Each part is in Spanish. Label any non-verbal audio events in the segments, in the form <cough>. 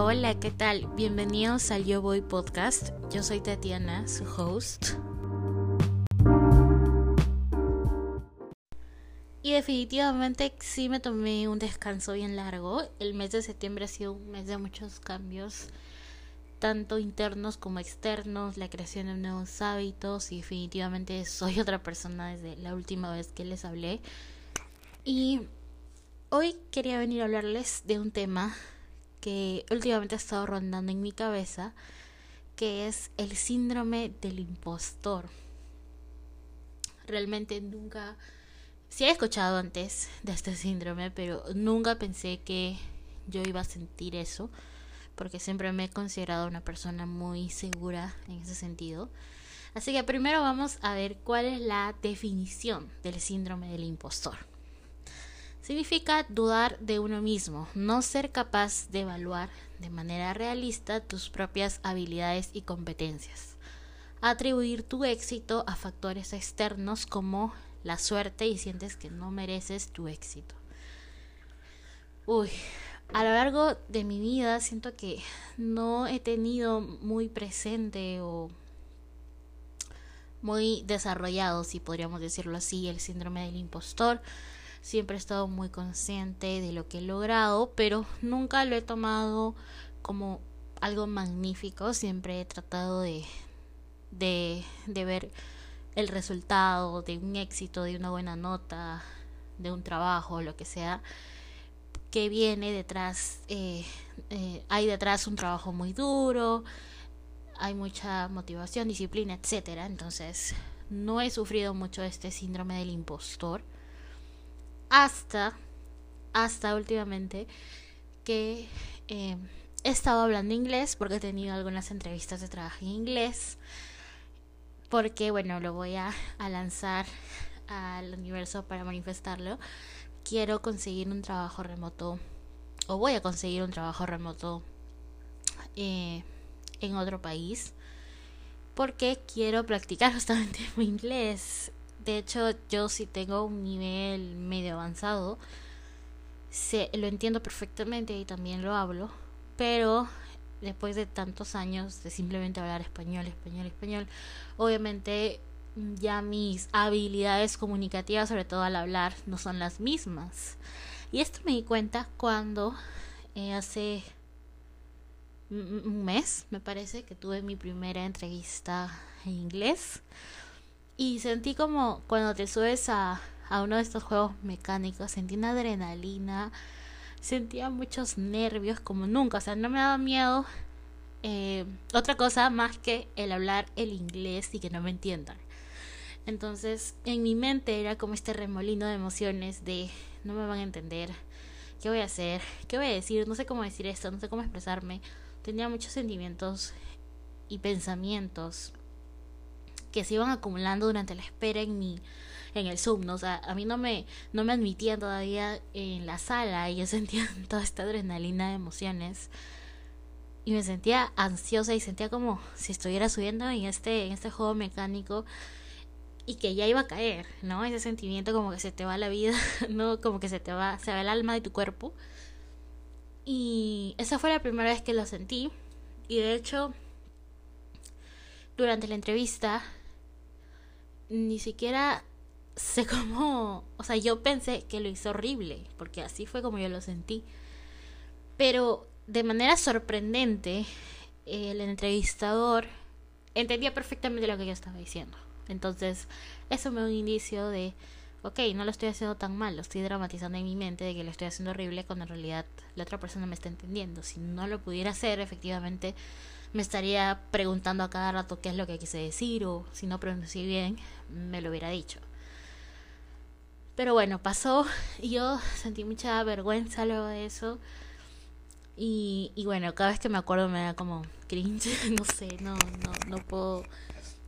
Hola, ¿qué tal? Bienvenidos al Yo Voy Podcast. Yo soy Tatiana, su host. Y definitivamente sí me tomé un descanso bien largo. El mes de septiembre ha sido un mes de muchos cambios, tanto internos como externos, la creación de nuevos hábitos y definitivamente soy otra persona desde la última vez que les hablé. Y hoy quería venir a hablarles de un tema que últimamente ha estado rondando en mi cabeza, que es el síndrome del impostor. Realmente nunca, sí he escuchado antes de este síndrome, pero nunca pensé que yo iba a sentir eso, porque siempre me he considerado una persona muy segura en ese sentido. Así que primero vamos a ver cuál es la definición del síndrome del impostor. Significa dudar de uno mismo, no ser capaz de evaluar de manera realista tus propias habilidades y competencias. Atribuir tu éxito a factores externos como la suerte y sientes que no mereces tu éxito. Uy, a lo largo de mi vida siento que no he tenido muy presente o muy desarrollado, si podríamos decirlo así, el síndrome del impostor siempre he estado muy consciente de lo que he logrado, pero nunca lo he tomado como algo magnífico, siempre he tratado de, de, de ver el resultado de un éxito, de una buena nota, de un trabajo, lo que sea, que viene detrás, eh, eh, hay detrás un trabajo muy duro, hay mucha motivación, disciplina, etcétera. Entonces, no he sufrido mucho este síndrome del impostor hasta, hasta últimamente que eh, he estado hablando inglés porque he tenido algunas entrevistas de trabajo en inglés. Porque, bueno, lo voy a, lanzar al universo para manifestarlo. Quiero conseguir un trabajo remoto, o voy a conseguir un trabajo remoto eh, en otro país. Porque quiero practicar <laughs> justamente mi inglés de hecho, yo sí tengo un nivel medio avanzado, se, lo entiendo perfectamente y también lo hablo, pero después de tantos años de simplemente hablar español, español, español, obviamente ya mis habilidades comunicativas, sobre todo al hablar, no son las mismas. Y esto me di cuenta cuando eh, hace un mes, me parece, que tuve mi primera entrevista en inglés. Y sentí como cuando te subes a, a uno de estos juegos mecánicos, sentí una adrenalina, sentía muchos nervios como nunca, o sea, no me daba miedo eh, otra cosa más que el hablar el inglés y que no me entiendan. Entonces, en mi mente era como este remolino de emociones de no me van a entender, ¿qué voy a hacer? ¿Qué voy a decir? No sé cómo decir esto, no sé cómo expresarme. Tenía muchos sentimientos y pensamientos que se iban acumulando durante la espera en mi en el Zoom, ¿no? O sea, a mí no me no me admitían todavía en la sala y yo <laughs> sentía toda esta adrenalina de emociones y me sentía ansiosa y sentía como si estuviera subiendo en este en este juego mecánico y que ya iba a caer, ¿no? Ese sentimiento como que se te va la vida, <laughs> no como que se te va se va el alma de tu cuerpo. Y esa fue la primera vez que lo sentí y de hecho durante la entrevista ni siquiera sé cómo, o sea, yo pensé que lo hizo horrible, porque así fue como yo lo sentí. Pero de manera sorprendente, el entrevistador entendía perfectamente lo que yo estaba diciendo. Entonces, eso me dio un indicio de, ok, no lo estoy haciendo tan mal, lo estoy dramatizando en mi mente de que lo estoy haciendo horrible cuando en realidad la otra persona me está entendiendo. Si no lo pudiera hacer, efectivamente, me estaría preguntando a cada rato qué es lo que quise decir o si no pronuncié bien, me lo hubiera dicho. Pero bueno, pasó y yo sentí mucha vergüenza luego de eso. Y, y bueno, cada vez que me acuerdo me da como cringe, <laughs> no sé, no, no, no puedo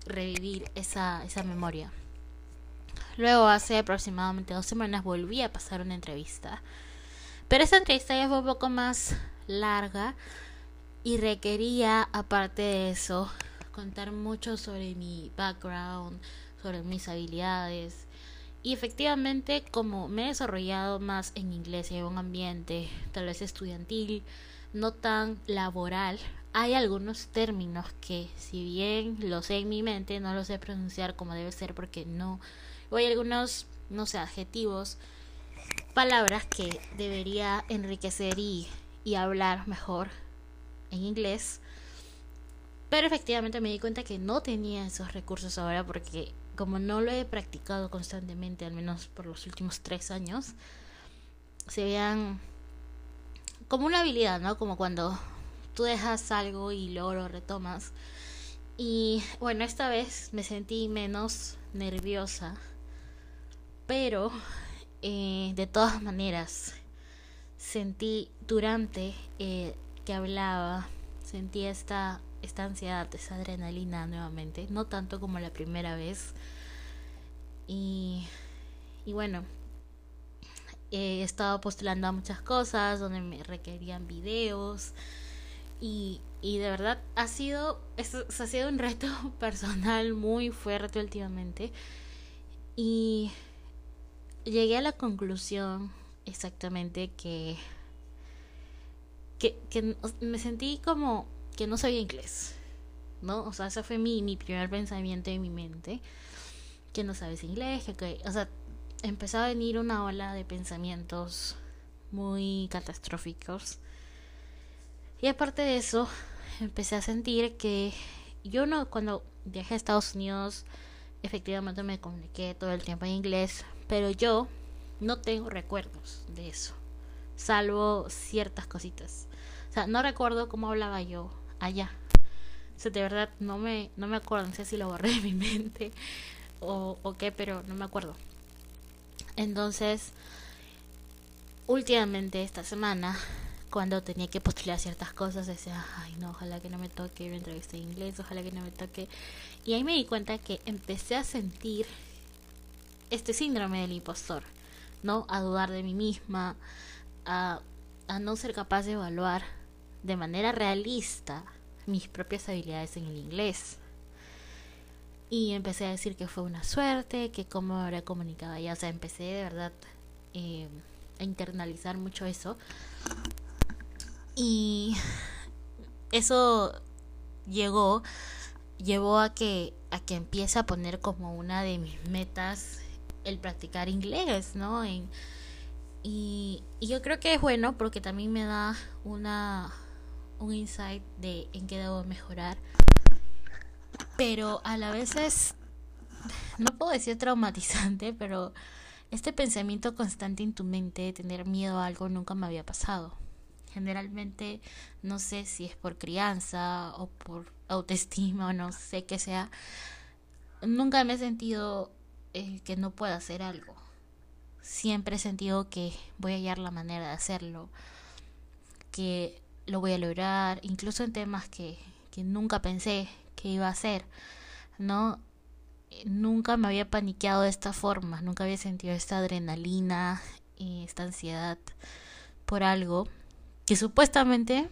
revivir esa, esa memoria. Luego, hace aproximadamente dos semanas, volví a pasar una entrevista. Pero esa entrevista ya fue un poco más larga y requería, aparte de eso, contar mucho sobre mi background, sobre mis habilidades. Y efectivamente, como me he desarrollado más en inglés y en un ambiente tal vez estudiantil, no tan laboral, hay algunos términos que si bien los sé en mi mente no los sé pronunciar como debe ser porque no o hay algunos no sé adjetivos palabras que debería enriquecer y, y hablar mejor en inglés pero efectivamente me di cuenta que no tenía esos recursos ahora porque como no lo he practicado constantemente al menos por los últimos tres años se vean como una habilidad no como cuando tú dejas algo y luego lo retomas. Y bueno, esta vez me sentí menos nerviosa, pero eh, de todas maneras sentí durante eh, hablaba, sentí esta, esta ansiedad, esa adrenalina nuevamente, no tanto como la primera vez. Y, y bueno, he estado postulando a muchas cosas donde me requerían videos y, y de verdad ha sido, ha sido un reto <laughs> personal muy fuerte últimamente. Y llegué a la conclusión exactamente que, que, me sentí como que no sabía inglés. ¿No? O sea, ese fue mi, mi primer pensamiento en mi mente. Que no sabes inglés, que, o sea, empezó a venir una ola de pensamientos muy catastróficos y aparte de eso, empecé a sentir que yo no, cuando viajé a Estados Unidos, efectivamente me comuniqué todo el tiempo en inglés, pero yo no tengo recuerdos de eso, salvo ciertas cositas. O sea, no recuerdo cómo hablaba yo allá. O sea, de verdad no me, no me acuerdo, no sé si lo borré de mi mente o, qué, pero no me acuerdo. Entonces, últimamente esta semana cuando tenía que postular ciertas cosas decía, ay no, ojalá que no me toque una entrevista en inglés, ojalá que no me toque. Y ahí me di cuenta que empecé a sentir este síndrome del impostor, ¿no? A dudar de mí misma, a, a no ser capaz de evaluar de manera realista mis propias habilidades en el inglés. Y empecé a decir que fue una suerte, que cómo habría comunicado ya, o sea, empecé de verdad eh, a internalizar mucho eso y eso llegó, llevó a que, a que empiece a poner como una de mis metas el practicar inglés, ¿no? y, y yo creo que es bueno porque también me da una un insight de en qué debo mejorar. Pero a la vez es, <laughs> no puedo decir traumatizante, pero este pensamiento constante en tu mente de tener miedo a algo nunca me había pasado. Generalmente no sé si es por crianza o por autoestima o no sé qué sea. Nunca me he sentido eh, que no pueda hacer algo. Siempre he sentido que voy a hallar la manera de hacerlo, que lo voy a lograr, incluso en temas que, que nunca pensé que iba a hacer, ¿no? Nunca me había paniqueado de esta forma, nunca había sentido esta adrenalina y esta ansiedad por algo que supuestamente,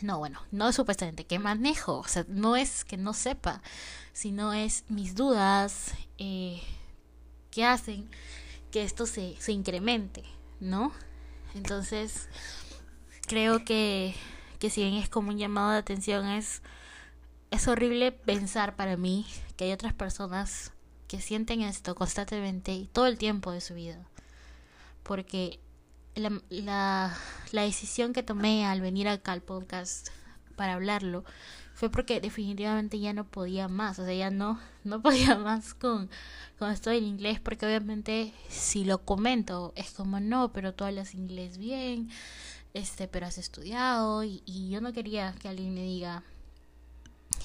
no, bueno, no supuestamente, que manejo, o sea, no es que no sepa, sino es mis dudas eh, que hacen que esto se, se incremente, ¿no? Entonces, creo que, que si bien es como un llamado de atención, es, es horrible pensar para mí que hay otras personas que sienten esto constantemente y todo el tiempo de su vida. Porque la, la, la decisión que tomé al venir acá al podcast para hablarlo fue porque definitivamente ya no podía más, o sea, ya no, no <laughs> podía más con, con esto del inglés, porque obviamente si lo comento es como no, pero tú hablas inglés bien, este, pero has estudiado, y, yo no quería que alguien me diga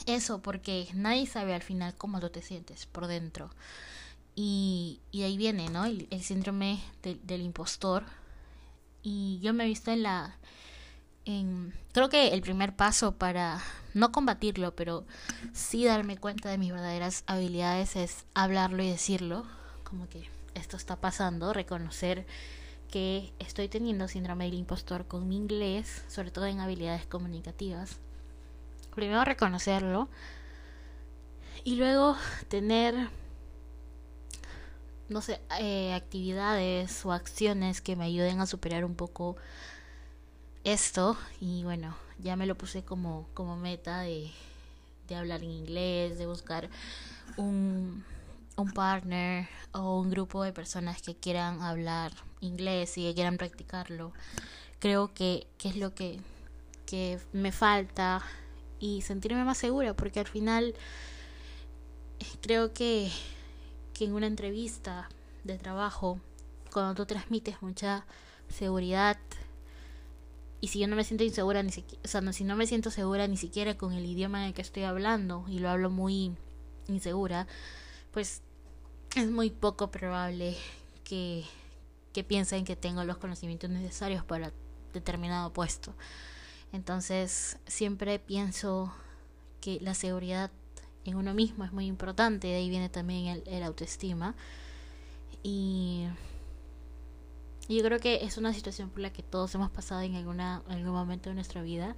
eso, porque nadie sabe al final cómo tú te sientes por dentro. Y, y ahí viene, ¿no? El, el síndrome del impostor, y yo me he visto en la en, creo que el primer paso para no combatirlo pero sí darme cuenta de mis verdaderas habilidades es hablarlo y decirlo como que esto está pasando reconocer que estoy teniendo síndrome del impostor con mi inglés sobre todo en habilidades comunicativas. Primero reconocerlo y luego tener no sé, eh, actividades o acciones que me ayuden a superar un poco esto. Y bueno, ya me lo puse como, como meta de, de hablar en inglés, de buscar un, un partner o un grupo de personas que quieran hablar inglés y que quieran practicarlo. Creo que, es lo que, que me falta y sentirme más segura porque al final creo que, que en una entrevista de trabajo cuando tú transmites mucha seguridad y si yo no me siento insegura ni siquiera, o sea, si no me siento segura ni siquiera con el idioma en el que estoy hablando y lo hablo muy insegura, pues es muy poco probable que, que piensen que tengo los conocimientos necesarios para determinado puesto. Entonces, siempre pienso que la seguridad en uno mismo es muy importante, de ahí viene también el, autoestima. Y yo creo que es una situación por la que todos hemos pasado en alguna, algún momento de nuestra vida,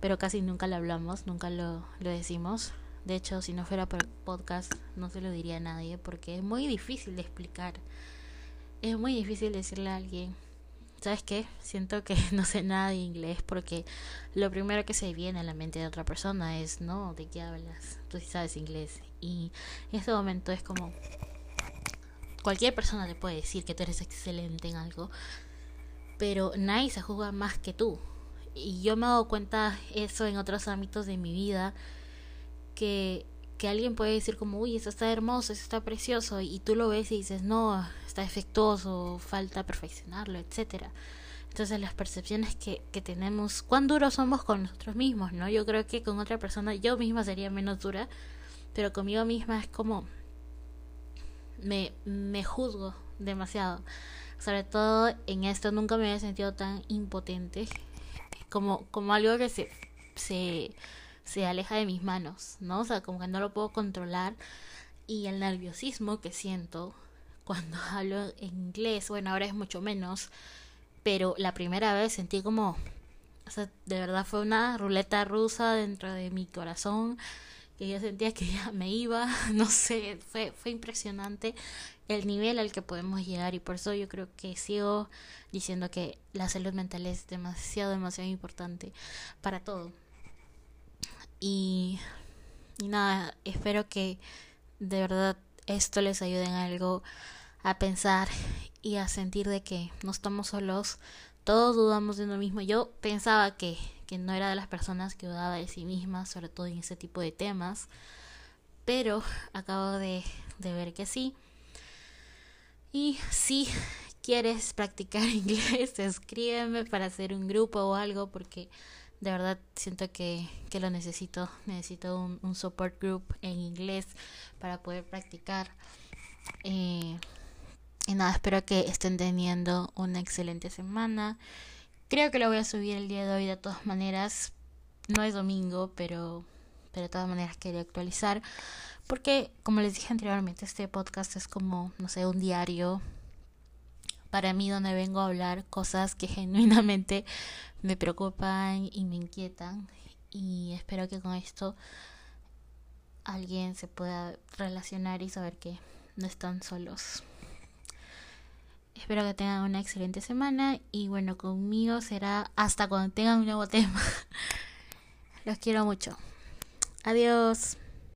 pero casi nunca lo hablamos, nunca lo, lo decimos. De hecho, si no fuera por el podcast, no se lo diría a nadie, porque es muy difícil de explicar. Es muy difícil decirle a alguien, ¿sabes qué? Siento que <laughs> no sé nada de inglés porque lo primero que se viene a la mente de otra persona es, no, ¿de qué hablas? Tú sí sabes inglés. Y en este momento es como, cualquier persona te puede decir que tú eres excelente en algo, pero nadie se juzga más que tú. Y yo me he dado cuenta eso en otros ámbitos de mi vida, que, que alguien puede decir como, uy, eso está hermoso, eso está precioso, y tú lo ves y dices, no, está defectuoso, falta perfeccionarlo, etcétera. Entonces las percepciones que, que tenemos, cuán duros somos con nosotros mismos, ¿no? Yo creo que con otra persona yo misma sería menos dura, pero conmigo misma es como, me, me juzgo demasiado. Sobre todo en esto nunca me había sentido tan impotente como, como algo que se, se, se aleja de mis manos, ¿no? O sea, como que no lo puedo controlar. Y el nerviosismo que siento cuando <laughs> hablo inglés, bueno, ahora es mucho menos, pero la primera vez sentí como, o sea, de verdad fue una ruleta rusa dentro de mi corazón que yo sentía que <laughs> ya me iba, <laughs> no sé, fue, fue impresionante el nivel al que podemos llegar y por eso yo creo que sigo diciendo que la salud mental es demasiado, demasiado importante para todo. Y, nada, espero que de verdad esto les ayude en algo a pensar y a sentir de que no estamos solos, todos dudamos de uno mismo. Yo pensaba que que no era de las personas que dudaba de sí misma, sobre todo en ese tipo de temas, pero acabo de, de ver que sí. Y si quieres practicar <laughs> inglés, escríbeme para hacer un grupo o algo, porque de verdad siento que, que lo necesito. Necesito un, un, support group en inglés para poder practicar. Eh, y nada, espero que estén teniendo una excelente semana. Creo que lo voy a subir el día de hoy de todas maneras. No es domingo, pero, pero de todas maneras quería actualizar. Porque, como les dije anteriormente, este podcast es como, no sé, un diario para mí donde vengo a hablar cosas que <laughs> genuinamente me preocupan y me inquietan. Y espero que con esto alguien se pueda relacionar y saber que no están solos. Espero que tengan una excelente semana y bueno, conmigo será hasta cuando tengan un nuevo <laughs> tema. Los quiero mucho. Adiós.